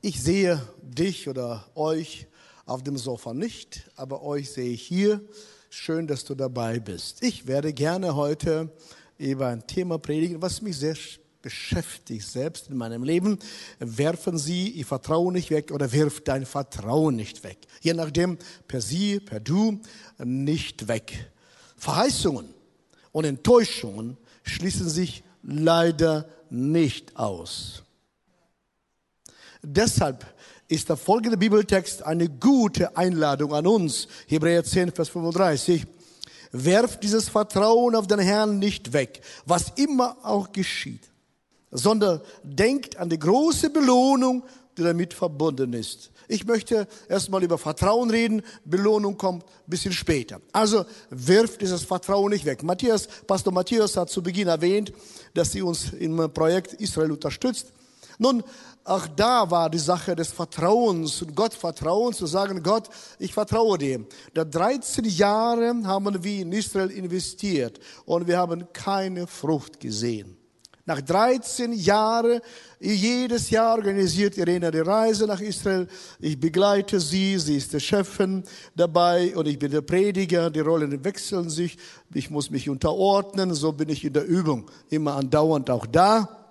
Ich sehe dich oder euch auf dem Sofa nicht, aber euch sehe ich hier. Schön, dass du dabei bist. Ich werde gerne heute über ein Thema predigen, was mich sehr beschäftigt selbst in meinem Leben. Werfen Sie Ihr Vertrauen nicht weg oder wirf dein Vertrauen nicht weg. Je nachdem, per Sie, per Du, nicht weg. Verheißungen und Enttäuschungen schließen sich leider nicht aus. Deshalb ist der folgende Bibeltext eine gute Einladung an uns. Hebräer 10, Vers 35. Werft dieses Vertrauen auf den Herrn nicht weg, was immer auch geschieht, sondern denkt an die große Belohnung, die damit verbunden ist. Ich möchte erstmal über Vertrauen reden, Belohnung kommt ein bisschen später. Also wirft dieses Vertrauen nicht weg. Matthias, Pastor Matthias hat zu Beginn erwähnt, dass sie uns im Projekt Israel unterstützt. Nun, auch da war die Sache des Vertrauens und Gottvertrauens, zu sagen, Gott, ich vertraue dir. Da 13 Jahre haben wir in Israel investiert und wir haben keine Frucht gesehen. Nach 13 Jahren, jedes Jahr organisiert Irene die Reise nach Israel. Ich begleite sie, sie ist der Chefin dabei und ich bin der Prediger. Die Rollen wechseln sich. Ich muss mich unterordnen, so bin ich in der Übung immer andauernd auch da.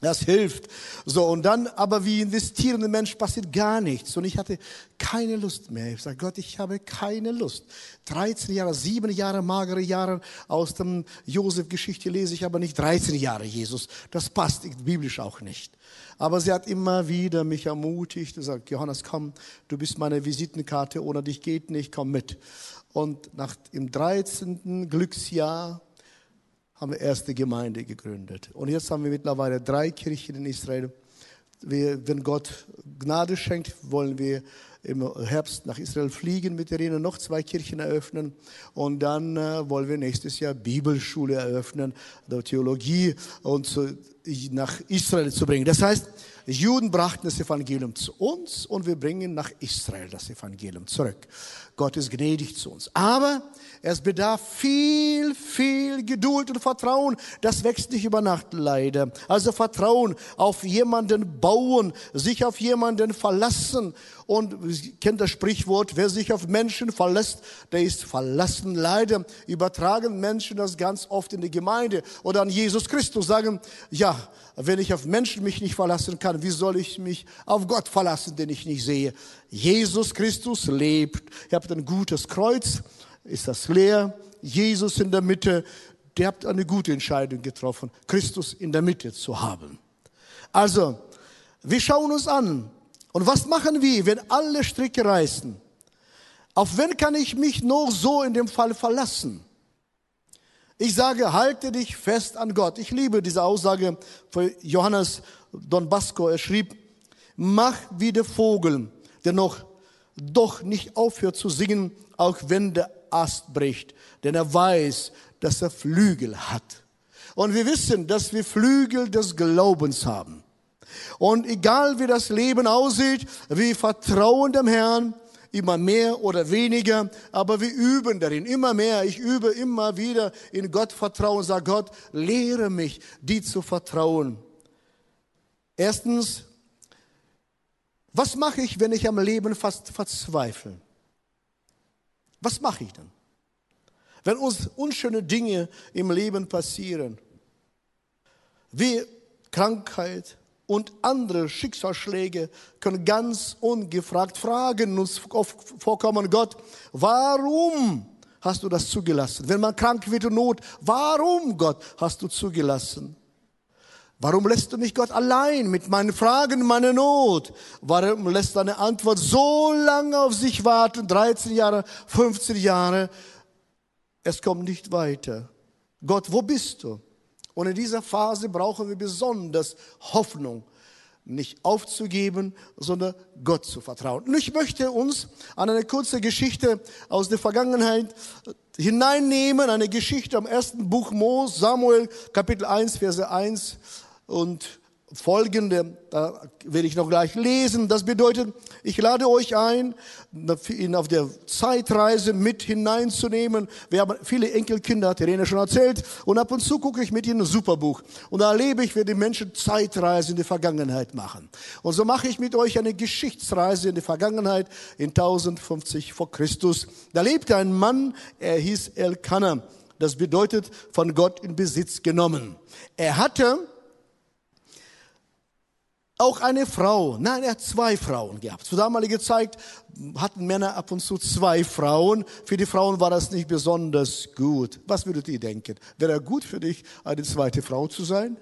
Das hilft. So, und dann, aber wie investierende Mensch passiert gar nichts. Und ich hatte keine Lust mehr. Ich sage, Gott, ich habe keine Lust. 13 Jahre, sieben Jahre, magere Jahre aus dem Josef-Geschichte lese ich aber nicht 13 Jahre Jesus. Das passt biblisch auch nicht. Aber sie hat immer wieder mich ermutigt und sagt, Johannes, komm, du bist meine Visitenkarte, ohne dich geht nicht, komm mit. Und nach, im 13. Glücksjahr haben wir erste Gemeinde gegründet. Und jetzt haben wir mittlerweile drei Kirchen in Israel. Wir, wenn Gott Gnade schenkt, wollen wir im Herbst nach Israel fliegen mit Irene, noch zwei Kirchen eröffnen und dann äh, wollen wir nächstes Jahr Bibelschule eröffnen, der Theologie und zu, nach Israel zu bringen. Das heißt, Juden brachten das Evangelium zu uns und wir bringen nach Israel das Evangelium zurück. Gott ist gnädig zu uns. Aber es bedarf viel, viel Geduld und Vertrauen. Das wächst nicht über Nacht leider. Also Vertrauen auf jemanden bauen, sich auf jemanden verlassen. Und kennt das Sprichwort, wer sich auf Menschen verlässt, der ist verlassen. Leider übertragen Menschen das ganz oft in die Gemeinde oder an Jesus Christus, sagen, ja, wenn ich auf Menschen mich nicht verlassen kann, wie soll ich mich auf Gott verlassen, den ich nicht sehe? Jesus Christus lebt. Ihr habt ein gutes Kreuz, ist das leer. Jesus in der Mitte. Ihr habt eine gute Entscheidung getroffen, Christus in der Mitte zu haben. Also, wir schauen uns an. Und was machen wir, wenn alle Stricke reißen? Auf wen kann ich mich noch so in dem Fall verlassen? Ich sage, halte dich fest an Gott. Ich liebe diese Aussage von Johannes Don Basco. Er schrieb, mach wie der Vogel, der noch doch nicht aufhört zu singen, auch wenn der Ast bricht, denn er weiß, dass er Flügel hat. Und wir wissen, dass wir Flügel des Glaubens haben. Und egal wie das Leben aussieht, wir vertrauen dem Herrn, immer mehr oder weniger, aber wir üben darin immer mehr. Ich übe immer wieder in Gott vertrauen, sage Gott, lehre mich, die zu vertrauen. Erstens, was mache ich, wenn ich am Leben fast verzweifle? Was mache ich dann? Wenn uns unschöne Dinge im Leben passieren, wie Krankheit, und andere Schicksalsschläge können ganz ungefragt fragen, uns vorkommen, Gott, warum hast du das zugelassen? Wenn man krank wird und Not, warum, Gott, hast du zugelassen? Warum lässt du mich Gott allein mit meinen Fragen, meiner Not? Warum lässt deine Antwort so lange auf sich warten? 13 Jahre, 15 Jahre. Es kommt nicht weiter. Gott, wo bist du? Und in dieser Phase brauchen wir besonders Hoffnung, nicht aufzugeben, sondern Gott zu vertrauen. Und ich möchte uns an eine kurze Geschichte aus der Vergangenheit hineinnehmen, eine Geschichte am ersten Buch Mos, Samuel, Kapitel 1, Verse 1 und folgende, da werde ich noch gleich lesen. Das bedeutet, ich lade euch ein, ihn auf der Zeitreise mit hineinzunehmen. Wir haben viele Enkelkinder, hat Irene schon erzählt. Und ab und zu gucke ich mit ihnen ein Superbuch. Und da erlebe ich, wie die Menschen Zeitreise in die Vergangenheit machen. Und so mache ich mit euch eine Geschichtsreise in die Vergangenheit in 1050 vor Christus. Da lebte ein Mann, er hieß Elkanah. Das bedeutet, von Gott in Besitz genommen. Er hatte auch eine Frau, nein, er hat zwei Frauen gehabt. Zur damaligen Zeit hatten Männer ab und zu zwei Frauen. Für die Frauen war das nicht besonders gut. Was würdet ihr denken? Wäre er gut für dich, eine zweite Frau zu sein?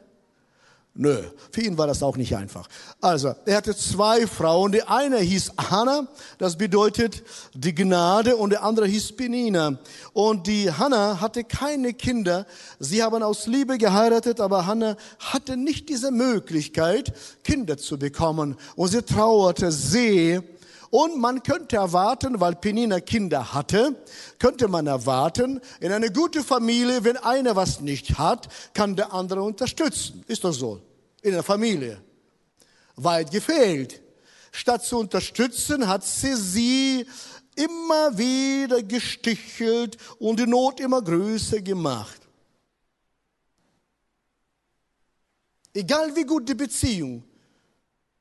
Nö, für ihn war das auch nicht einfach. Also, er hatte zwei Frauen. Die eine hieß Hannah, das bedeutet die Gnade, und der andere hieß Penina. Und die Hannah hatte keine Kinder. Sie haben aus Liebe geheiratet, aber Hannah hatte nicht diese Möglichkeit, Kinder zu bekommen. Und sie trauerte sehr. Und man könnte erwarten, weil Penina Kinder hatte, könnte man erwarten, in eine gute Familie, wenn einer was nicht hat, kann der andere unterstützen. Ist doch so in der Familie. Weit gefehlt. Statt zu unterstützen, hat sie sie immer wieder gestichelt und die Not immer größer gemacht. Egal wie gut die Beziehung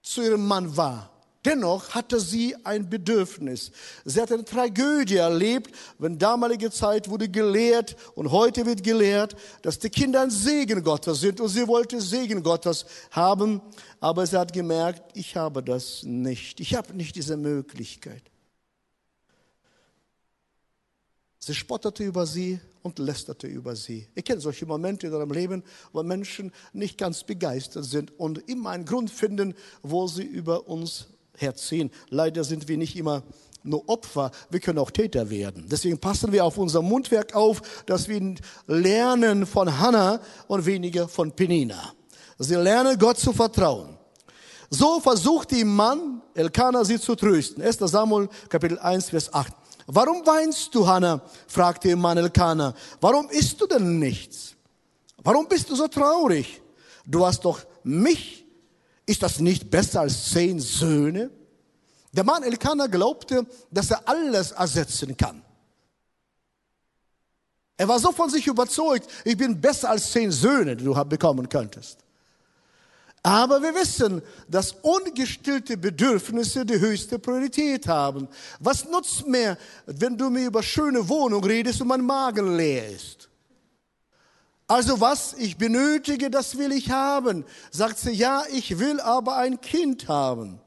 zu ihrem Mann war, Dennoch hatte sie ein Bedürfnis. Sie hat eine Tragödie erlebt, wenn damalige Zeit wurde gelehrt und heute wird gelehrt, dass die Kinder ein Segen Gottes sind und sie wollte Segen Gottes haben, aber sie hat gemerkt, ich habe das nicht. Ich habe nicht diese Möglichkeit. Sie spottete über sie und lästerte über sie. Ich kenne solche Momente in eurem Leben, wo Menschen nicht ganz begeistert sind und immer einen Grund finden, wo sie über uns herziehen. Leider sind wir nicht immer nur Opfer, wir können auch Täter werden. Deswegen passen wir auf unser Mundwerk auf, dass wir lernen von Hannah und weniger von Penina. Sie lernen Gott zu vertrauen. So versucht die Mann Elkanah sie zu trösten. 1. Samuel Kapitel 1 Vers 8. Warum weinst du, Hannah? fragte ihr Mann Elkanah. Warum isst du denn nichts? Warum bist du so traurig? Du hast doch mich ist das nicht besser als zehn Söhne? Der Mann Elkanah glaubte, dass er alles ersetzen kann. Er war so von sich überzeugt, ich bin besser als zehn Söhne, die du bekommen könntest. Aber wir wissen, dass ungestillte Bedürfnisse die höchste Priorität haben. Was nutzt mir, wenn du mir über schöne Wohnung redest und mein Magen leer ist? Also was ich benötige, das will ich haben. Sagt sie, ja, ich will aber ein Kind haben.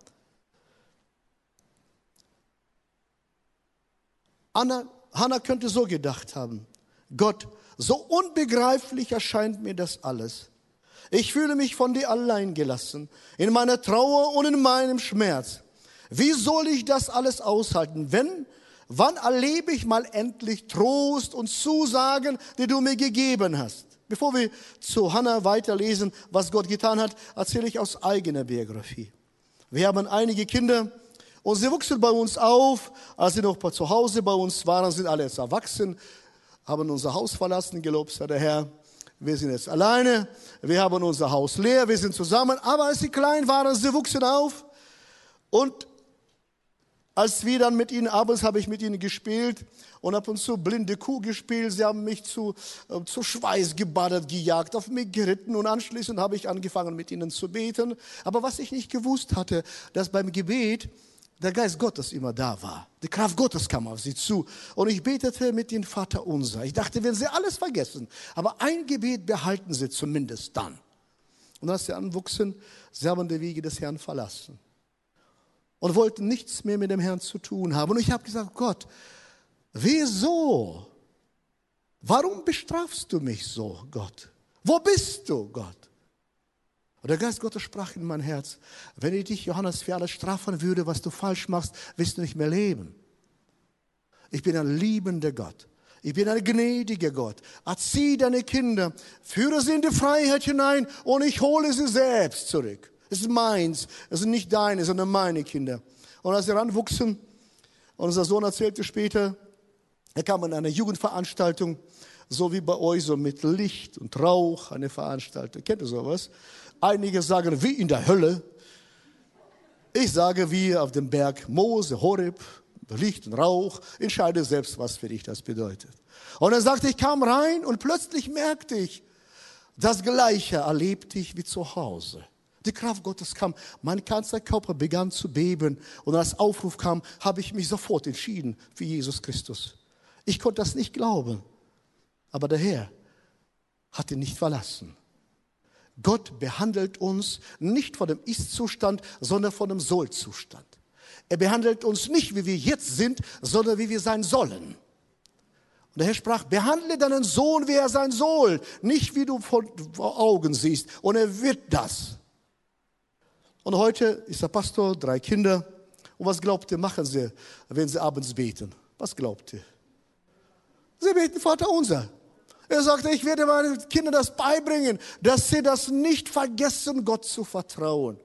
Anna, Hannah könnte so gedacht haben. Gott, so unbegreiflich erscheint mir das alles. Ich fühle mich von dir allein gelassen, in meiner Trauer und in meinem Schmerz. Wie soll ich das alles aushalten, wenn Wann erlebe ich mal endlich Trost und Zusagen, die du mir gegeben hast? Bevor wir zu Hannah weiterlesen, was Gott getan hat, erzähle ich aus eigener Biografie. Wir haben einige Kinder und sie wuchsen bei uns auf. Als sie noch zu Hause bei uns waren, sind alle jetzt erwachsen, haben unser Haus verlassen, gelobt sei der Herr. Wir sind jetzt alleine, wir haben unser Haus leer, wir sind zusammen. Aber als sie klein waren, sie wuchsen auf und als wir dann mit ihnen abends habe ich mit ihnen gespielt und ab und zu blinde Kuh gespielt. Sie haben mich zu, äh, zu Schweiß gebadet, gejagt, auf mich geritten und anschließend habe ich angefangen mit ihnen zu beten. Aber was ich nicht gewusst hatte, dass beim Gebet der Geist Gottes immer da war. Die Kraft Gottes kam auf sie zu. Und ich betete mit dem Vater unser. Ich dachte, wenn sie alles vergessen, aber ein Gebet behalten sie zumindest dann. Und als sie anwuchsen, sie haben die Wege des Herrn verlassen und wollten nichts mehr mit dem Herrn zu tun haben. Und ich habe gesagt, Gott, wieso? Warum bestrafst du mich so, Gott? Wo bist du, Gott? Und der Geist Gottes sprach in mein Herz, wenn ich dich, Johannes, für alles strafen würde, was du falsch machst, wirst du nicht mehr leben. Ich bin ein liebender Gott. Ich bin ein gnädiger Gott. Erzieh deine Kinder, führe sie in die Freiheit hinein und ich hole sie selbst zurück. Es ist meins. Es sind nicht deine, sondern meine Kinder. Und als sie ranwuchsen, unser Sohn erzählte später, er kam in eine Jugendveranstaltung, so wie bei euch, so mit Licht und Rauch, eine Veranstaltung. Kennt ihr sowas? Einige sagen, wie in der Hölle. Ich sage, wie auf dem Berg Mose, Horeb, Licht und Rauch. Entscheide selbst, was für dich das bedeutet. Und er sagte, ich kam rein und plötzlich merkte ich, das Gleiche erlebte ich wie zu Hause. Die Kraft Gottes kam, mein ganzer Körper begann zu beben und als Aufruf kam, habe ich mich sofort entschieden für Jesus Christus. Ich konnte das nicht glauben, aber der Herr hat ihn nicht verlassen. Gott behandelt uns nicht von dem Ist-Zustand, sondern von dem Soll-Zustand. Er behandelt uns nicht, wie wir jetzt sind, sondern wie wir sein sollen. Und der Herr sprach, behandle deinen Sohn, wie er sein soll, nicht wie du vor Augen siehst. Und er wird das. Und heute ist der Pastor, drei Kinder. Und was glaubt ihr, machen sie, wenn sie abends beten? Was glaubt ihr? Sie beten Vater unser. Er sagte, ich werde meinen Kindern das beibringen, dass sie das nicht vergessen, Gott zu vertrauen.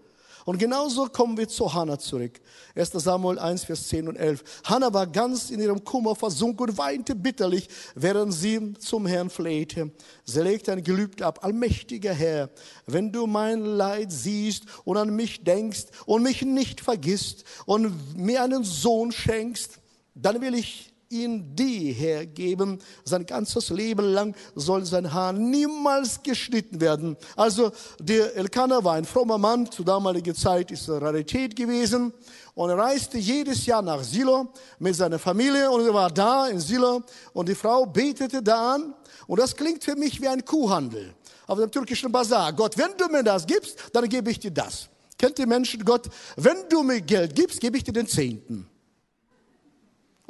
Und genauso kommen wir zu Hannah zurück. 1. Samuel 1, Vers 10 und 11. Hannah war ganz in ihrem Kummer versunken und weinte bitterlich, während sie zum Herrn flehte. Sie legte ein Gelübde ab. Allmächtiger Herr, wenn du mein Leid siehst und an mich denkst und mich nicht vergisst und mir einen Sohn schenkst, dann will ich ihn die hergeben. Sein ganzes Leben lang soll sein Haar niemals geschnitten werden. Also der Elkanah war ein frommer Mann. Zu damaliger Zeit ist er Rarität gewesen. Und er reiste jedes Jahr nach Silo mit seiner Familie und er war da in Silo und die Frau betete da an. Und das klingt für mich wie ein Kuhhandel auf dem türkischen Bazar. Gott, wenn du mir das gibst, dann gebe ich dir das. Kennt ihr Menschen Gott? Wenn du mir Geld gibst, gebe ich dir den Zehnten.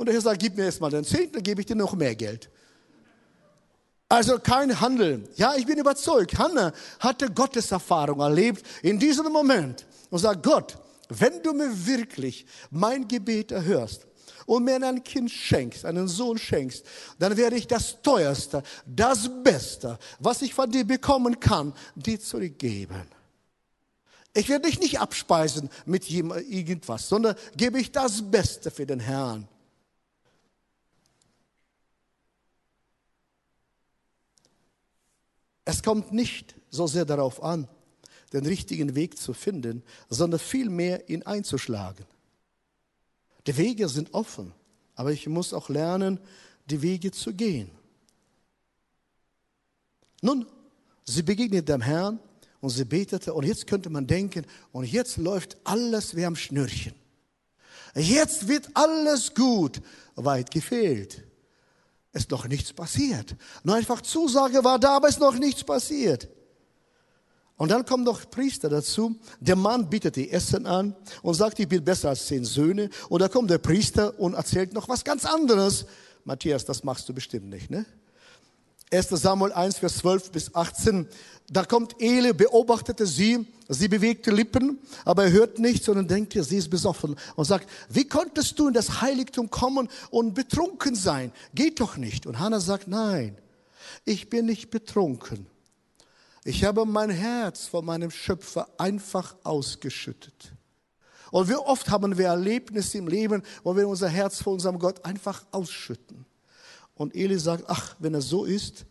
Und der Herr sagt, gib mir erstmal den Zehnten, dann gebe ich dir noch mehr Geld. Also kein Handeln. Ja, ich bin überzeugt. Hannah hatte Gotteserfahrung erlebt in diesem Moment und sagt, Gott, wenn du mir wirklich mein Gebet erhörst und mir ein Kind schenkst, einen Sohn schenkst, dann werde ich das Teuerste, das Beste, was ich von dir bekommen kann, dir zurückgeben. Ich werde dich nicht abspeisen mit irgendwas, sondern gebe ich das Beste für den Herrn. Es kommt nicht so sehr darauf an, den richtigen Weg zu finden, sondern vielmehr ihn einzuschlagen. Die Wege sind offen, aber ich muss auch lernen, die Wege zu gehen. Nun, sie begegnet dem Herrn und sie betete und jetzt könnte man denken, und jetzt läuft alles wie am Schnürchen. Jetzt wird alles gut. Weit gefehlt ist noch nichts passiert. Nur einfach Zusage war da, aber ist noch nichts passiert. Und dann kommt noch Priester dazu. Der Mann bietet die Essen an und sagt, ich bin besser als zehn Söhne. Und da kommt der Priester und erzählt noch was ganz anderes. Matthias, das machst du bestimmt nicht, ne? 1. Samuel 1, Vers 12 bis 18. Da kommt Eli, beobachtete sie, sie bewegte Lippen, aber er hört nichts, sondern denkt, sie ist besoffen und sagt, wie konntest du in das Heiligtum kommen und betrunken sein? Geht doch nicht. Und Hannah sagt, nein, ich bin nicht betrunken. Ich habe mein Herz von meinem Schöpfer einfach ausgeschüttet. Und wie oft haben wir Erlebnisse im Leben, wo wir unser Herz vor unserem Gott einfach ausschütten. Und Eli sagt, ach, wenn es so ist,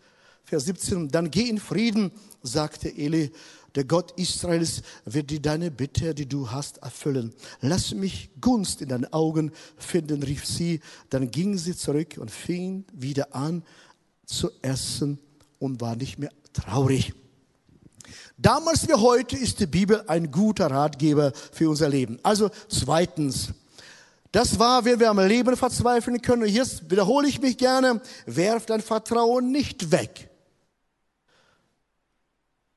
Vers 17, dann geh in Frieden, sagte Eli, der Gott Israels wird dir deine Bitte, die du hast, erfüllen. Lass mich Gunst in deinen Augen finden, rief sie. Dann ging sie zurück und fing wieder an zu essen und war nicht mehr traurig. Damals wie heute ist die Bibel ein guter Ratgeber für unser Leben. Also zweitens, das war, wenn wir am Leben verzweifeln können. Jetzt wiederhole ich mich gerne, werf dein Vertrauen nicht weg.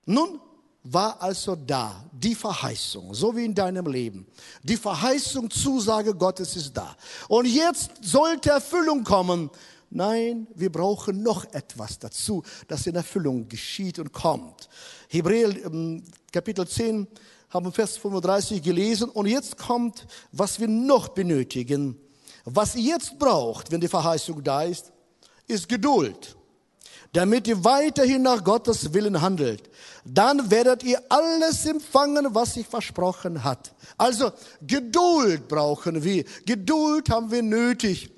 Nun war also da die Verheißung, so wie in deinem Leben. Die Verheißung, Zusage Gottes ist da. Und jetzt sollte Erfüllung kommen. Nein, wir brauchen noch etwas dazu, das in Erfüllung geschieht und kommt. Hebräer ähm, Kapitel 10 haben Vers 35 gelesen und jetzt kommt, was wir noch benötigen. Was ihr jetzt braucht, wenn die Verheißung da ist, ist Geduld, damit ihr weiterhin nach Gottes Willen handelt. Dann werdet ihr alles empfangen, was sich versprochen hat. Also Geduld brauchen wir. Geduld haben wir nötig.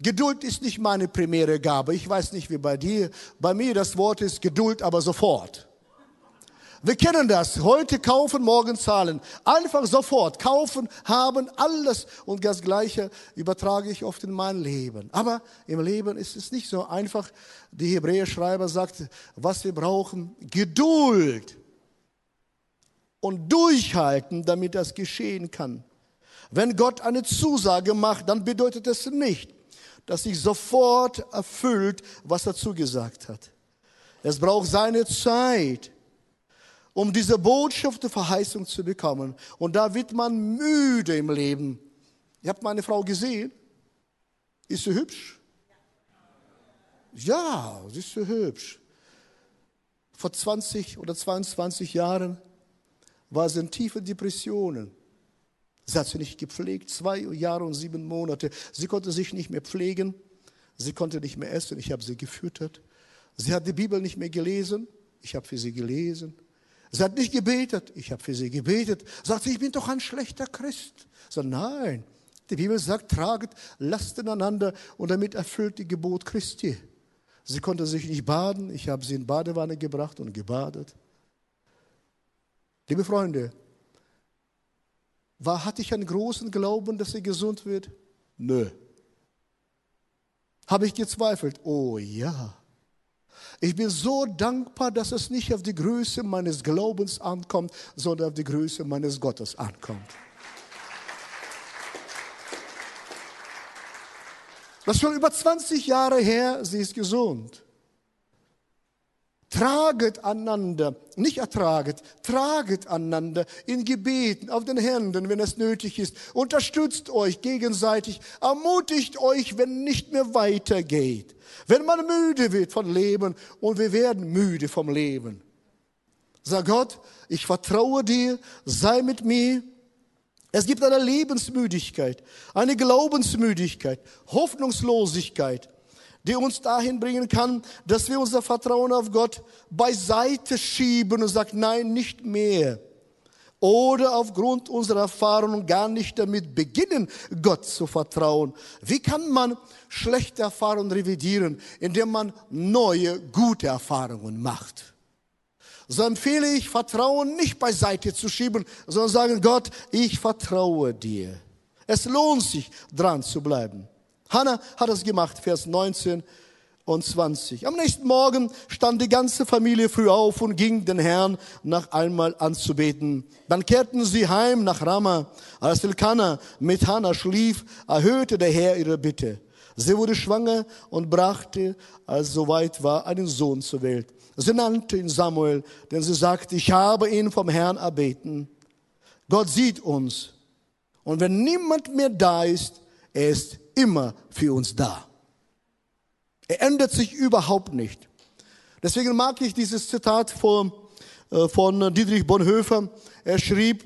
Geduld ist nicht meine primäre Gabe. Ich weiß nicht wie bei dir. Bei mir das Wort ist Geduld, aber sofort. Wir kennen das. Heute kaufen, morgen zahlen. Einfach sofort. Kaufen, haben, alles. Und das Gleiche übertrage ich oft in mein Leben. Aber im Leben ist es nicht so einfach. Die Hebräer-Schreiber sagt, was wir brauchen, Geduld. Und durchhalten, damit das geschehen kann. Wenn Gott eine Zusage macht, dann bedeutet es nicht, dass sich sofort erfüllt, was er zugesagt hat. Es braucht seine Zeit um diese Botschaft der Verheißung zu bekommen. Und da wird man müde im Leben. Ihr habt meine Frau gesehen. Ist sie hübsch? Ja, sie ist so hübsch. Vor 20 oder 22 Jahren war sie in tiefen Depressionen. Sie hat sie nicht gepflegt, zwei Jahre und sieben Monate. Sie konnte sich nicht mehr pflegen. Sie konnte nicht mehr essen. Ich habe sie gefüttert. Sie hat die Bibel nicht mehr gelesen. Ich habe für sie gelesen. Sie hat nicht gebetet. Ich habe für sie gebetet. Sagt sie, ich bin doch ein schlechter Christ. So, nein. Die Bibel sagt, traget Lasten einander und damit erfüllt die Gebot Christi. Sie konnte sich nicht baden. Ich habe sie in Badewanne gebracht und gebadet. Liebe Freunde, war, hatte ich einen großen Glauben, dass sie gesund wird? Nö. Habe ich gezweifelt? Oh ja. Ich bin so dankbar, dass es nicht auf die Größe meines Glaubens ankommt, sondern auf die Größe meines Gottes ankommt. Das ist schon über 20 Jahre her, sie ist gesund. Traget einander, nicht ertraget, traget einander in Gebeten, auf den Händen, wenn es nötig ist. Unterstützt euch gegenseitig, ermutigt euch, wenn nicht mehr weitergeht. Wenn man müde wird vom Leben und wir werden müde vom Leben. Sag Gott, ich vertraue dir, sei mit mir. Es gibt eine Lebensmüdigkeit, eine Glaubensmüdigkeit, Hoffnungslosigkeit die uns dahin bringen kann, dass wir unser Vertrauen auf Gott beiseite schieben und sagen, nein, nicht mehr. Oder aufgrund unserer Erfahrungen gar nicht damit beginnen, Gott zu vertrauen. Wie kann man schlechte Erfahrungen revidieren, indem man neue, gute Erfahrungen macht? So empfehle ich, Vertrauen nicht beiseite zu schieben, sondern sagen, Gott, ich vertraue dir. Es lohnt sich, dran zu bleiben. Hannah hat es gemacht, Vers 19 und 20. Am nächsten Morgen stand die ganze Familie früh auf und ging den Herrn nach einmal anzubeten. Dann kehrten sie heim nach Rama. Als Elkanah mit Hannah schlief, erhöhte der Herr ihre Bitte. Sie wurde schwanger und brachte, als soweit war, einen Sohn zur Welt. Sie nannte ihn Samuel, denn sie sagte, ich habe ihn vom Herrn erbeten. Gott sieht uns. Und wenn niemand mehr da ist, er ist immer für uns da. Er ändert sich überhaupt nicht. Deswegen mag ich dieses Zitat von, äh, von Dietrich Bonhoeffer. Er schrieb,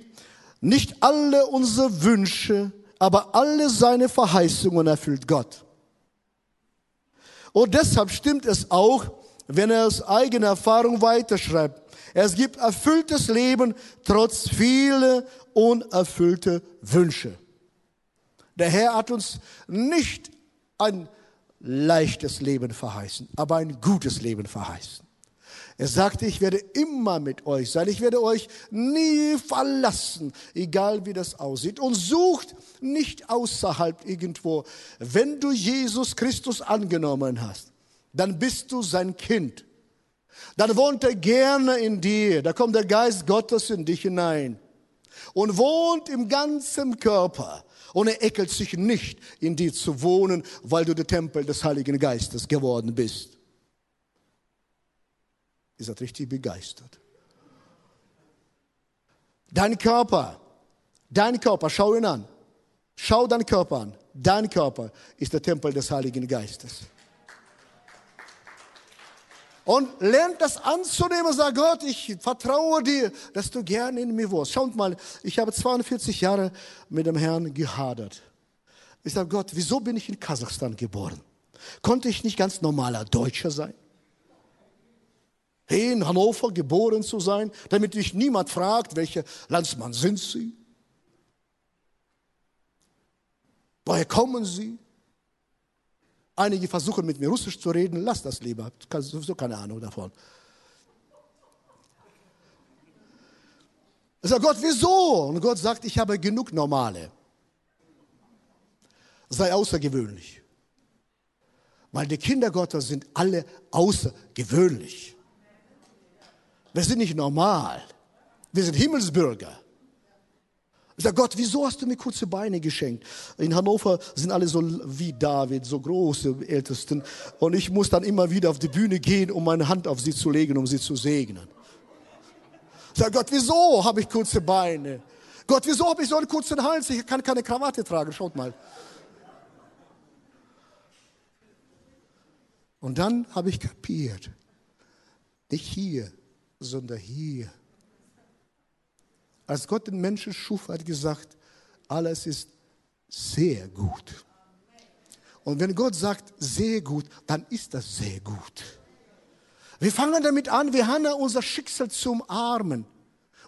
nicht alle unsere Wünsche, aber alle seine Verheißungen erfüllt Gott. Und deshalb stimmt es auch, wenn er aus eigener Erfahrung weiterschreibt. Es gibt erfülltes Leben trotz vieler unerfüllte Wünsche. Der Herr hat uns nicht ein leichtes Leben verheißen, aber ein gutes Leben verheißen. Er sagte, ich werde immer mit euch sein, ich werde euch nie verlassen, egal wie das aussieht. Und sucht nicht außerhalb irgendwo. Wenn du Jesus Christus angenommen hast, dann bist du sein Kind. Dann wohnt er gerne in dir, da kommt der Geist Gottes in dich hinein und wohnt im ganzen Körper und er ekelt sich nicht, in dir zu wohnen, weil du der Tempel des Heiligen Geistes geworden bist. Ihr seid richtig begeistert. Dein Körper, dein Körper, schau ihn an. Schau deinen Körper an. Dein Körper ist der Tempel des Heiligen Geistes. Und lernt das anzunehmen, sag Gott, ich vertraue dir, dass du gerne in mir wohnst. Schaut mal, ich habe 42 Jahre mit dem Herrn gehadert. Ich sage Gott, wieso bin ich in Kasachstan geboren? Konnte ich nicht ganz normaler Deutscher sein? in Hannover geboren zu sein, damit dich niemand fragt, welcher Landsmann sind Sie? Woher kommen Sie? Einige versuchen mit mir Russisch zu reden, lass das lieber, du sowieso keine Ahnung davon. Ich sage, Gott, wieso? Und Gott sagt, ich habe genug Normale. Sei außergewöhnlich. Weil die Kinder Gottes sind alle außergewöhnlich. Wir sind nicht normal. Wir sind Himmelsbürger. Ich sage, Gott, wieso hast du mir kurze Beine geschenkt? In Hannover sind alle so wie David, so große Ältesten. Und ich muss dann immer wieder auf die Bühne gehen, um meine Hand auf sie zu legen, um sie zu segnen. Ich sage, Gott, wieso habe ich kurze Beine? Gott, wieso habe ich so einen kurzen Hals? Ich kann keine Krawatte tragen. Schaut mal. Und dann habe ich kapiert, nicht hier, sondern hier. Als Gott den Menschen schuf, hat gesagt, alles ist sehr gut. Und wenn Gott sagt, sehr gut, dann ist das sehr gut. Wir fangen damit an, wir haben unser Schicksal zum Armen,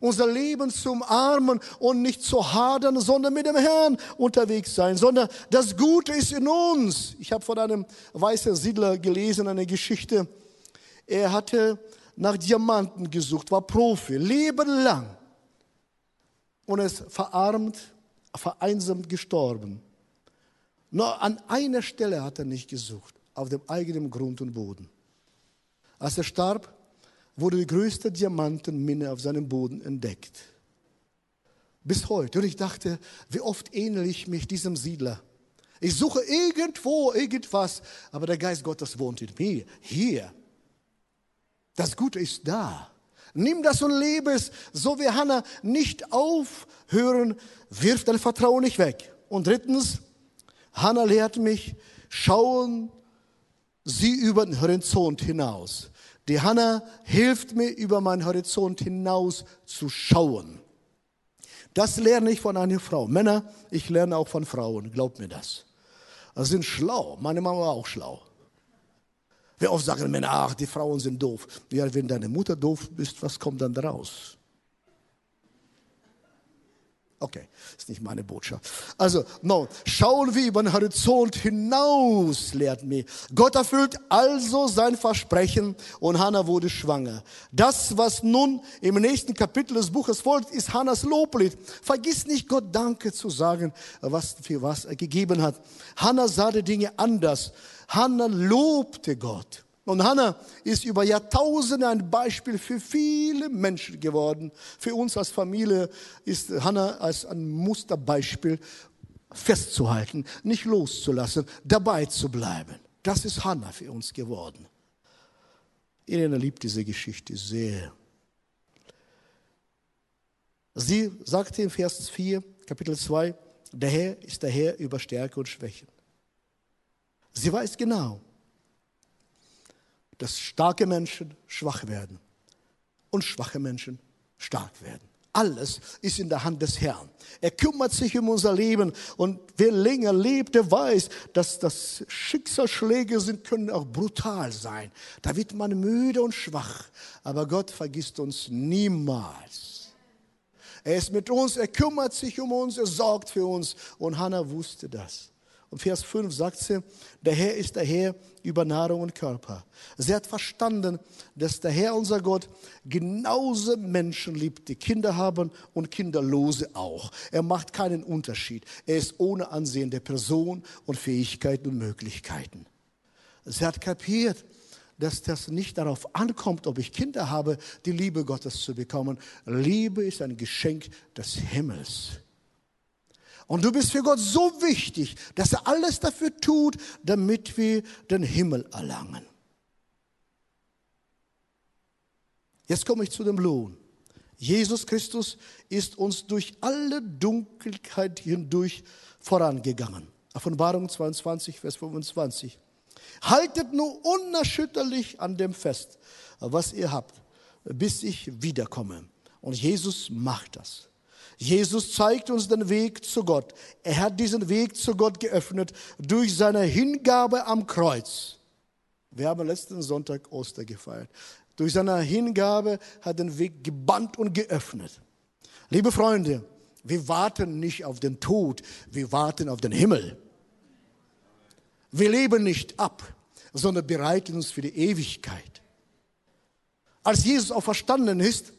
unser Leben zum Armen und nicht zu hadern, sondern mit dem Herrn unterwegs sein, sondern das Gute ist in uns. Ich habe von einem weißen Siedler gelesen, eine Geschichte. Er hatte nach Diamanten gesucht, war Profi, lebenlang und ist verarmt, vereinsamt gestorben. Nur an einer Stelle hat er nicht gesucht, auf dem eigenen Grund und Boden. Als er starb, wurde die größte Diamantenmine auf seinem Boden entdeckt. Bis heute. Und ich dachte, wie oft ähnle ich mich diesem Siedler. Ich suche irgendwo irgendwas, aber der Geist Gottes wohnt in mir. Hier. Das Gute ist da. Nimm das und lebe es, so wie Hannah. Nicht aufhören, wirf dein Vertrauen nicht weg. Und drittens, Hannah lehrt mich, schauen Sie über den Horizont hinaus. Die Hannah hilft mir, über meinen Horizont hinaus zu schauen. Das lerne ich von einer Frau. Männer, ich lerne auch von Frauen, glaubt mir das. Sie sind schlau. Meine Mama war auch schlau. Wir oft sagen Männer, ach, die Frauen sind doof. Ja, wenn deine Mutter doof ist, was kommt dann daraus? Okay, ist nicht meine Botschaft. Also, no, schauen wir über den Horizont hinaus, lehrt mir. Gott erfüllt also sein Versprechen und Hannah wurde schwanger. Das, was nun im nächsten Kapitel des Buches folgt, ist Hannas Loblied. Vergiss nicht, Gott Danke zu sagen, was für was er gegeben hat. Hannah sah die Dinge anders. Hannah lobte Gott. Und Hannah ist über Jahrtausende ein Beispiel für viele Menschen geworden. Für uns als Familie ist Hannah als ein Musterbeispiel festzuhalten, nicht loszulassen, dabei zu bleiben. Das ist Hannah für uns geworden. Irene liebt diese Geschichte sehr. Sie sagte im Vers 4, Kapitel 2, der Herr ist der Herr über Stärke und Schwächen. Sie weiß genau, dass starke Menschen schwach werden und schwache Menschen stark werden. Alles ist in der Hand des Herrn. Er kümmert sich um unser Leben und wer länger lebt, der weiß, dass das Schicksalsschläge sind, können auch brutal sein. Da wird man müde und schwach. Aber Gott vergisst uns niemals. Er ist mit uns, er kümmert sich um uns, er sorgt für uns. Und Hannah wusste das. Und Vers 5 sagt sie, der Herr ist der Herr über Nahrung und Körper. Sie hat verstanden, dass der Herr, unser Gott, genauso Menschen liebt, die Kinder haben und Kinderlose auch. Er macht keinen Unterschied. Er ist ohne Ansehen der Person und Fähigkeiten und Möglichkeiten. Sie hat kapiert, dass das nicht darauf ankommt, ob ich Kinder habe, die Liebe Gottes zu bekommen. Liebe ist ein Geschenk des Himmels. Und du bist für Gott so wichtig, dass er alles dafür tut, damit wir den Himmel erlangen. Jetzt komme ich zu dem Lohn. Jesus Christus ist uns durch alle Dunkelheit hindurch vorangegangen. Offenbarung 22, Vers 25. Haltet nur unerschütterlich an dem fest, was ihr habt, bis ich wiederkomme. Und Jesus macht das. Jesus zeigt uns den Weg zu Gott. Er hat diesen Weg zu Gott geöffnet durch seine Hingabe am Kreuz. Wir haben letzten Sonntag Oster gefeiert. Durch seine Hingabe hat den Weg gebannt und geöffnet. Liebe Freunde, wir warten nicht auf den Tod, wir warten auf den Himmel. Wir leben nicht ab, sondern bereiten uns für die Ewigkeit. Als Jesus auch verstanden ist,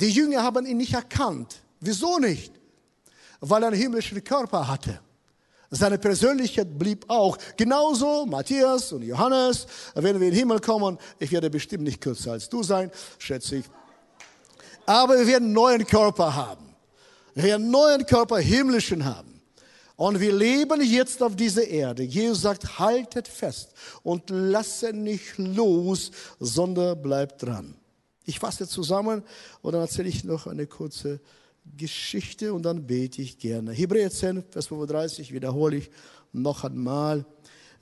Die Jünger haben ihn nicht erkannt. Wieso nicht? Weil er einen himmlischen Körper hatte. Seine Persönlichkeit blieb auch. Genauso Matthias und Johannes, wenn wir in den Himmel kommen, ich werde bestimmt nicht kürzer als du sein, schätze ich. Aber wir werden einen neuen Körper haben. Wir werden einen neuen Körper, himmlischen haben. Und wir leben jetzt auf dieser Erde. Jesus sagt, haltet fest und lasse nicht los, sondern bleibt dran. Ich fasse zusammen und dann erzähle ich noch eine kurze Geschichte und dann bete ich gerne. Hebräer 10, Vers 35 wiederhole ich noch einmal.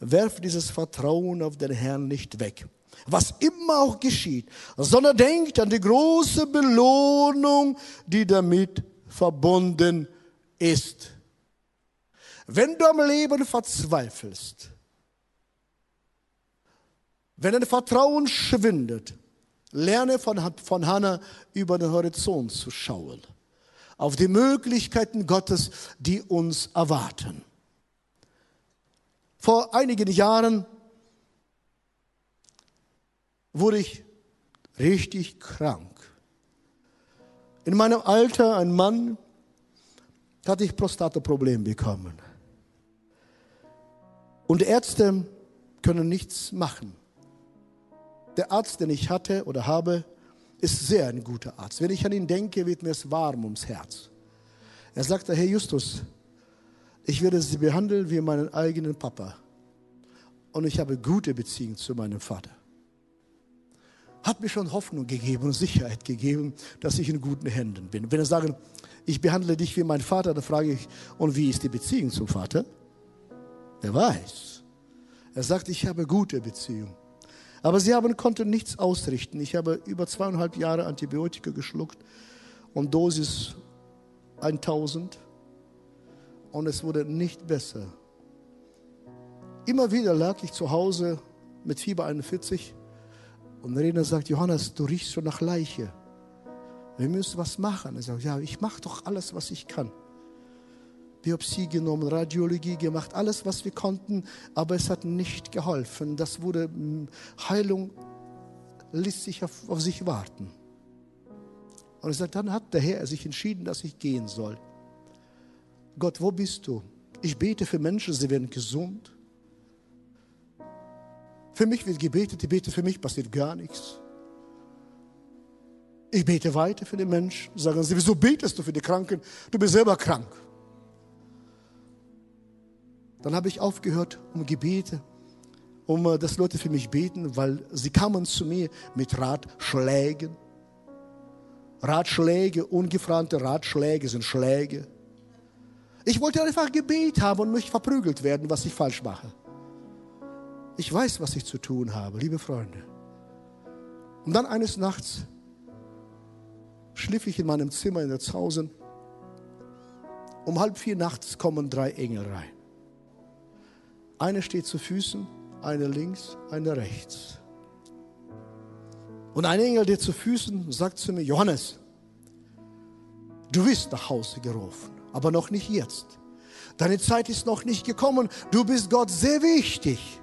Werf dieses Vertrauen auf den Herrn nicht weg. Was immer auch geschieht, sondern denkt an die große Belohnung, die damit verbunden ist. Wenn du am Leben verzweifelst, wenn dein Vertrauen schwindet, lerne von, von Hannah über den Horizont zu schauen auf die Möglichkeiten Gottes, die uns erwarten. Vor einigen Jahren wurde ich richtig krank. In meinem Alter, ein Mann, hatte ich Prostataproblem bekommen. Und Ärzte können nichts machen. Der Arzt, den ich hatte oder habe, ist sehr ein guter Arzt. Wenn ich an ihn denke, wird mir es warm ums Herz. Er sagte, Herr Justus, ich werde Sie behandeln wie meinen eigenen Papa. Und ich habe gute Beziehungen zu meinem Vater. Hat mir schon Hoffnung gegeben und Sicherheit gegeben, dass ich in guten Händen bin. Wenn er sagen, ich behandle dich wie mein Vater, dann frage ich, und wie ist die Beziehung zum Vater? Er weiß. Er sagt, ich habe gute Beziehungen. Aber sie haben, konnten nichts ausrichten. Ich habe über zweieinhalb Jahre Antibiotika geschluckt und Dosis 1000 und es wurde nicht besser. Immer wieder lag ich zu Hause mit Fieber 41 und Rena sagt, Johannes, du riechst schon nach Leiche. Wir müssen was machen. Er sagt, ja, ich mache doch alles, was ich kann. Biopsie genommen, Radiologie gemacht, alles, was wir konnten, aber es hat nicht geholfen. Das wurde, hm, Heilung ließ sich auf, auf sich warten. Und ich sagte, dann hat der Herr sich entschieden, dass ich gehen soll. Gott, wo bist du? Ich bete für Menschen, sie werden gesund. Für mich wird gebetet, ich bete für mich, passiert gar nichts. Ich bete weiter für den Menschen. Sagen sie, wieso betest du für die Kranken? Du bist selber krank. Dann habe ich aufgehört um Gebete, um äh, dass Leute für mich beten, weil sie kamen zu mir mit Ratschlägen. Ratschläge, ungefragte Ratschläge sind Schläge. Ich wollte einfach Gebet haben und nicht verprügelt werden, was ich falsch mache. Ich weiß, was ich zu tun habe, liebe Freunde. Und dann eines Nachts schlief ich in meinem Zimmer in der Zausen. Um halb vier nachts kommen drei Engel rein. Eine steht zu Füßen, eine links, eine rechts. Und ein Engel, der zu Füßen, sagt zu mir, Johannes, du bist nach Hause gerufen, aber noch nicht jetzt. Deine Zeit ist noch nicht gekommen. Du bist Gott sehr wichtig.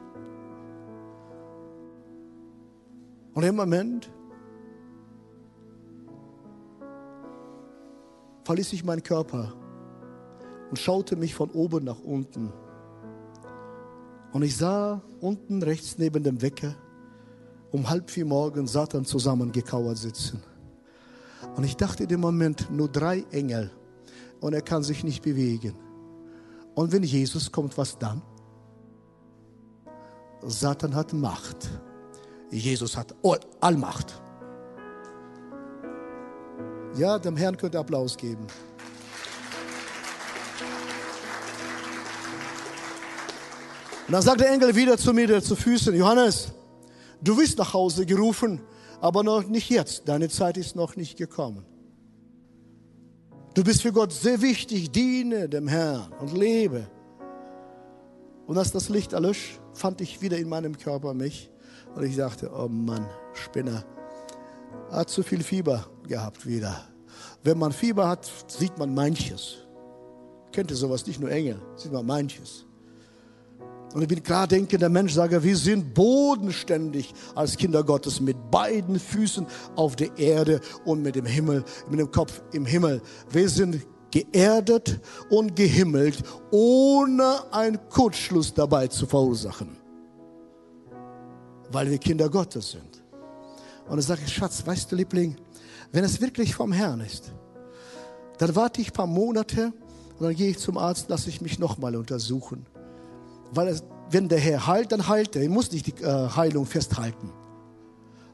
Und im Moment verließ ich meinen Körper und schaute mich von oben nach unten. Und ich sah unten rechts neben dem Wecker um halb vier morgens Satan zusammengekauert sitzen. Und ich dachte in dem Moment, nur drei Engel und er kann sich nicht bewegen. Und wenn Jesus kommt, was dann? Satan hat Macht. Jesus hat Allmacht. Ja, dem Herrn könnt ihr Applaus geben. Und dann sagt der Engel wieder zu mir, der zu Füßen, Johannes, du bist nach Hause gerufen, aber noch nicht jetzt. Deine Zeit ist noch nicht gekommen. Du bist für Gott sehr wichtig, diene dem Herrn und lebe. Und als das Licht erlöscht, fand ich wieder in meinem Körper mich. Und ich dachte, oh Mann, Spinner, hat zu viel Fieber gehabt wieder. Wenn man Fieber hat, sieht man manches. Kennt ihr sowas, nicht nur Engel, sieht man manches. Und ich bin klar denkender Mensch, sage, wir sind bodenständig als Kinder Gottes mit beiden Füßen auf der Erde und mit dem Himmel, mit dem Kopf im Himmel. Wir sind geerdet und gehimmelt, ohne einen Kurzschluss dabei zu verursachen. Weil wir Kinder Gottes sind. Und ich sage, Schatz, weißt du, Liebling, wenn es wirklich vom Herrn ist, dann warte ich ein paar Monate und dann gehe ich zum Arzt, lasse ich mich nochmal untersuchen. Weil es, wenn der Herr heilt, dann heilt er. Ich muss nicht die äh, Heilung festhalten.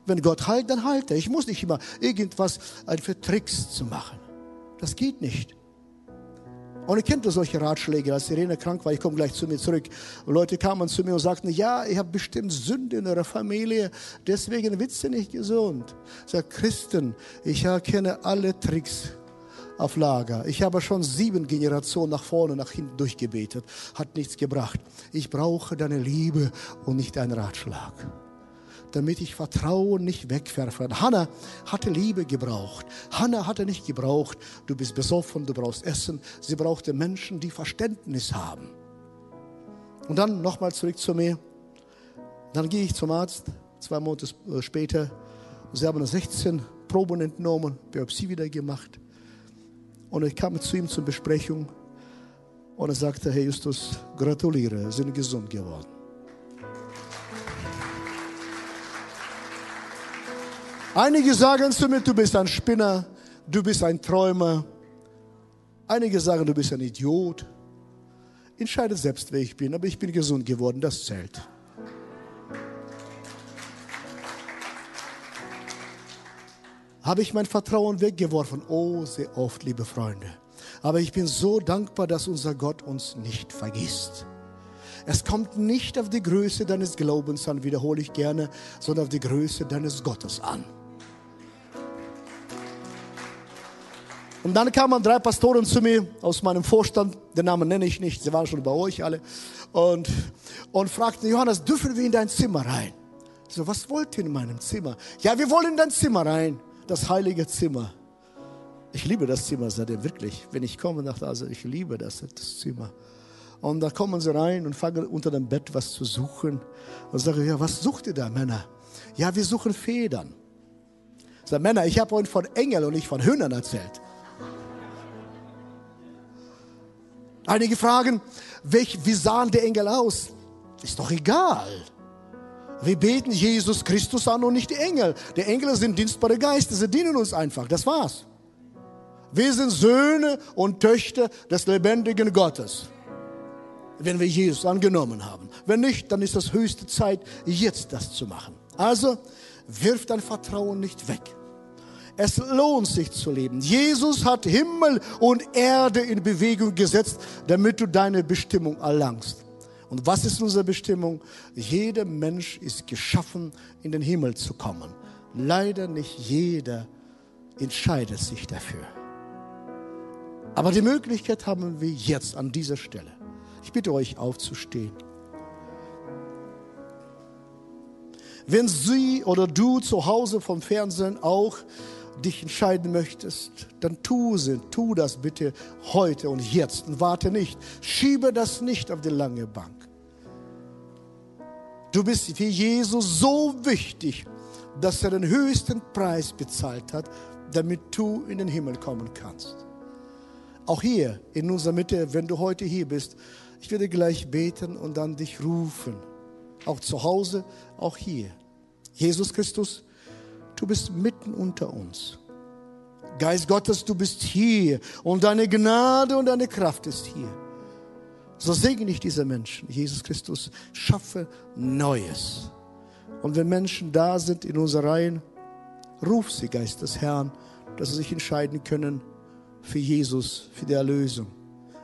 Wenn Gott heilt, dann heilt er. Ich muss nicht immer irgendwas für Tricks zu machen. Das geht nicht. Und ich kenne solche Ratschläge, als Irene krank war, ich komme gleich zu mir zurück. Und Leute kamen zu mir und sagten, ja, ich habe bestimmt Sünde in eurer Familie, deswegen wird sie nicht gesund. Ich sage, Christen, ich erkenne alle Tricks auf Lager. Ich habe schon sieben Generationen nach vorne, nach hinten durchgebetet. Hat nichts gebracht. Ich brauche deine Liebe und nicht deinen Ratschlag. Damit ich Vertrauen nicht wegwerfe. Hannah hatte Liebe gebraucht. Hannah hatte nicht gebraucht, du bist besoffen, du brauchst Essen. Sie brauchte Menschen, die Verständnis haben. Und dann nochmal zurück zu mir. Dann gehe ich zum Arzt, zwei Monate später. Sie haben 16 Proben entnommen, Biopsie wieder gemacht. Und ich kam zu ihm zur Besprechung und er sagte, Herr Justus, gratuliere, Sie sind gesund geworden. Einige sagen zu mir, du bist ein Spinner, du bist ein Träumer. Einige sagen, du bist ein Idiot. Entscheide selbst, wer ich bin, aber ich bin gesund geworden, das zählt. Habe ich mein Vertrauen weggeworfen. Oh, sehr oft, liebe Freunde. Aber ich bin so dankbar, dass unser Gott uns nicht vergisst. Es kommt nicht auf die Größe deines Glaubens an, wiederhole ich gerne, sondern auf die Größe deines Gottes an. Und dann kamen drei Pastoren zu mir aus meinem Vorstand, den Namen nenne ich nicht, sie waren schon bei euch alle, und, und fragten, Johannes, dürfen wir in dein Zimmer rein? Ich so, was wollt ihr in meinem Zimmer? Ja, wir wollen in dein Zimmer rein das heilige Zimmer. Ich liebe das Zimmer seitdem wirklich. Wenn ich komme nach Hause, ich liebe das, das Zimmer. Und da kommen sie rein und fangen unter dem Bett was zu suchen. Und sagen, ja, was sucht ihr da, Männer? Ja, wir suchen Federn. Ich sage, Männer, ich habe euch von Engeln und nicht von Hühnern erzählt. Einige fragen, welch, wie sahen die Engel aus? Ist doch egal. Wir beten Jesus Christus an und nicht die Engel. Die Engel sind dienstbare Geister, sie dienen uns einfach. Das war's. Wir sind Söhne und Töchter des lebendigen Gottes, wenn wir Jesus angenommen haben. Wenn nicht, dann ist es höchste Zeit, jetzt das zu machen. Also wirf dein Vertrauen nicht weg. Es lohnt sich zu leben. Jesus hat Himmel und Erde in Bewegung gesetzt, damit du deine Bestimmung erlangst. Und was ist unsere Bestimmung? Jeder Mensch ist geschaffen, in den Himmel zu kommen. Leider nicht jeder entscheidet sich dafür. Aber die Möglichkeit haben wir jetzt an dieser Stelle. Ich bitte euch aufzustehen. Wenn Sie oder du zu Hause vom Fernsehen auch dich entscheiden möchtest, dann tu, sie, tu das bitte heute und jetzt und warte nicht. Schiebe das nicht auf die lange Bank. Du bist für Jesus so wichtig, dass er den höchsten Preis bezahlt hat, damit du in den Himmel kommen kannst. Auch hier in unserer Mitte, wenn du heute hier bist, ich werde gleich beten und dann dich rufen. Auch zu Hause, auch hier. Jesus Christus, du bist mitten unter uns. Geist Gottes, du bist hier und deine Gnade und deine Kraft ist hier. So segne ich diese Menschen. Jesus Christus, schaffe Neues. Und wenn Menschen da sind in unseren Reihen, ruf sie, Geist des Herrn, dass sie sich entscheiden können für Jesus, für die Erlösung.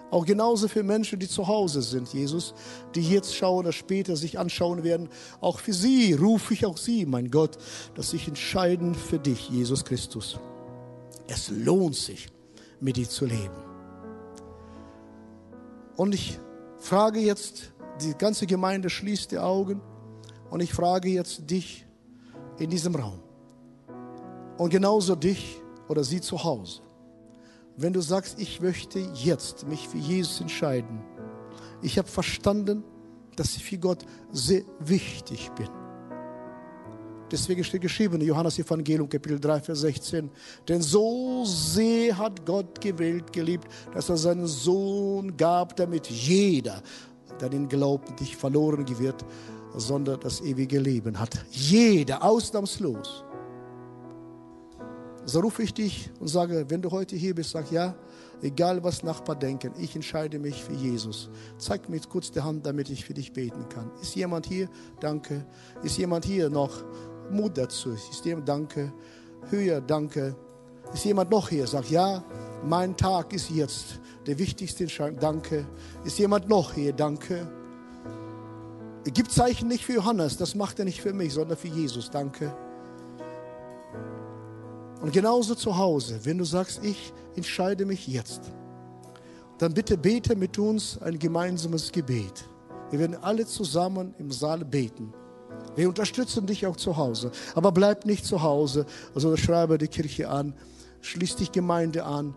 Auch genauso für Menschen, die zu Hause sind, Jesus, die jetzt schauen oder später sich anschauen werden. Auch für sie rufe ich auch sie, mein Gott, dass sich entscheiden für dich, Jesus Christus. Es lohnt sich, mit dir zu leben. Und ich frage jetzt, die ganze Gemeinde schließt die Augen und ich frage jetzt dich in diesem Raum und genauso dich oder sie zu Hause. Wenn du sagst, ich möchte jetzt mich für Jesus entscheiden, ich habe verstanden, dass ich für Gott sehr wichtig bin. Deswegen steht geschrieben in Johannes Evangelium Kapitel 3, Vers 16, denn so sehr hat Gott gewählt, geliebt, dass er seinen Sohn gab, damit jeder, der den glaubt, nicht verloren wird, sondern das ewige Leben hat. Jeder, ausnahmslos. So rufe ich dich und sage, wenn du heute hier bist, sag ja, egal was Nachbar denken, ich entscheide mich für Jesus. Zeig mir kurz die Hand, damit ich für dich beten kann. Ist jemand hier? Danke. Ist jemand hier noch? Mut dazu. Jemand? Danke. Höher, danke. Ist jemand noch hier? Sag ja, mein Tag ist jetzt der wichtigste Entscheidung. Danke. Ist jemand noch hier? Danke. Er gibt Zeichen nicht für Johannes, das macht er nicht für mich, sondern für Jesus. Danke. Und genauso zu Hause, wenn du sagst, ich entscheide mich jetzt, dann bitte bete mit uns ein gemeinsames Gebet. Wir werden alle zusammen im Saal beten. Wir unterstützen dich auch zu Hause. Aber bleib nicht zu Hause, sondern schreibe die Kirche an, schließ dich Gemeinde an.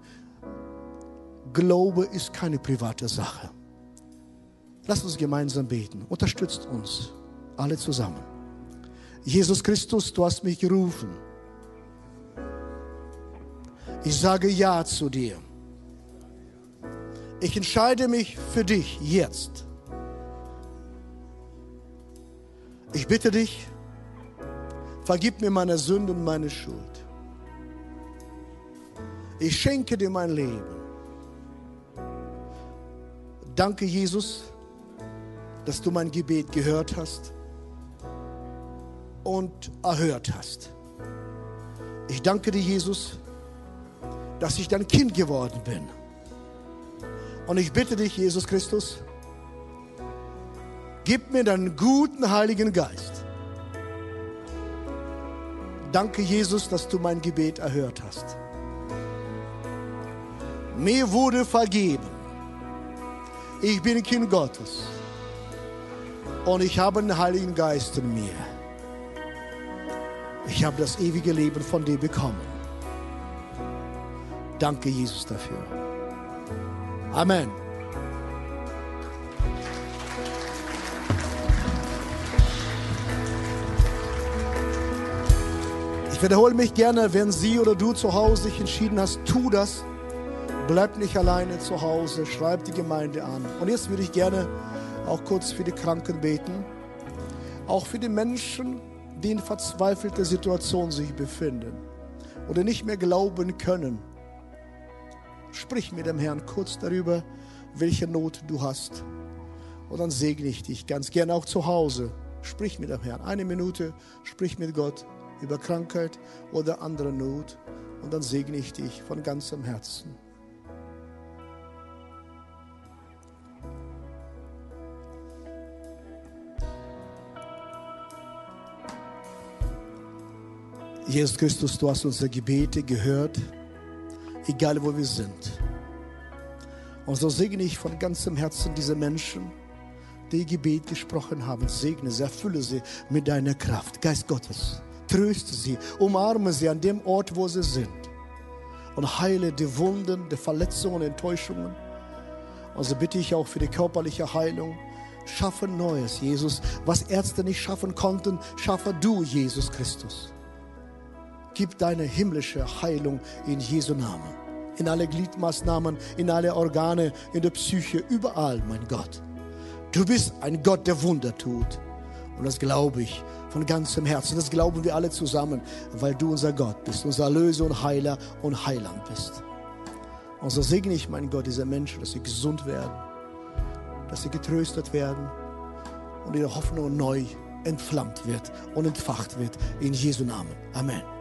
Glaube ist keine private Sache. Lass uns gemeinsam beten. Unterstützt uns alle zusammen. Jesus Christus, du hast mich gerufen ich sage Ja zu dir. Ich entscheide mich für dich jetzt. Ich bitte dich, vergib mir meine Sünde und meine Schuld. Ich schenke dir mein Leben. Danke, Jesus, dass du mein Gebet gehört hast und erhört hast. Ich danke dir, Jesus, dass ich dein Kind geworden bin. Und ich bitte dich, Jesus Christus, gib mir deinen guten Heiligen Geist. Danke, Jesus, dass du mein Gebet erhört hast. Mir wurde vergeben. Ich bin Kind Gottes. Und ich habe einen Heiligen Geist in mir. Ich habe das ewige Leben von dir bekommen. Danke, Jesus, dafür. Amen. Ich wiederhole mich gerne, wenn Sie oder du zu Hause sich entschieden hast, tu das. Bleib nicht alleine zu Hause, schreib die Gemeinde an. Und jetzt würde ich gerne auch kurz für die Kranken beten. Auch für die Menschen, die in verzweifelter Situation sich befinden oder nicht mehr glauben können Sprich mit dem Herrn kurz darüber, welche Not du hast. Und dann segne ich dich ganz gerne auch zu Hause. Sprich mit dem Herrn. Eine Minute, sprich mit Gott über Krankheit oder andere Not. Und dann segne ich dich von ganzem Herzen. Jesus Christus, du hast unsere Gebete gehört egal wo wir sind. Und so segne ich von ganzem Herzen diese Menschen, die Gebet gesprochen haben. Segne sie, erfülle sie mit deiner Kraft. Geist Gottes, tröste sie, umarme sie an dem Ort, wo sie sind. Und heile die Wunden, die Verletzungen, Enttäuschungen. Also bitte ich auch für die körperliche Heilung. Schaffe Neues, Jesus. Was Ärzte nicht schaffen konnten, schaffe du, Jesus Christus. Gib deine himmlische Heilung in Jesu Namen. In alle Gliedmaßnahmen, in alle Organe, in der Psyche, überall, mein Gott. Du bist ein Gott, der Wunder tut. Und das glaube ich von ganzem Herzen. Das glauben wir alle zusammen, weil du unser Gott bist, unser Erlöser und Heiler und Heiland bist. Und so segne ich, mein Gott, diese Menschen, dass sie gesund werden, dass sie getröstet werden und ihre Hoffnung neu entflammt wird und entfacht wird. In Jesu Namen. Amen.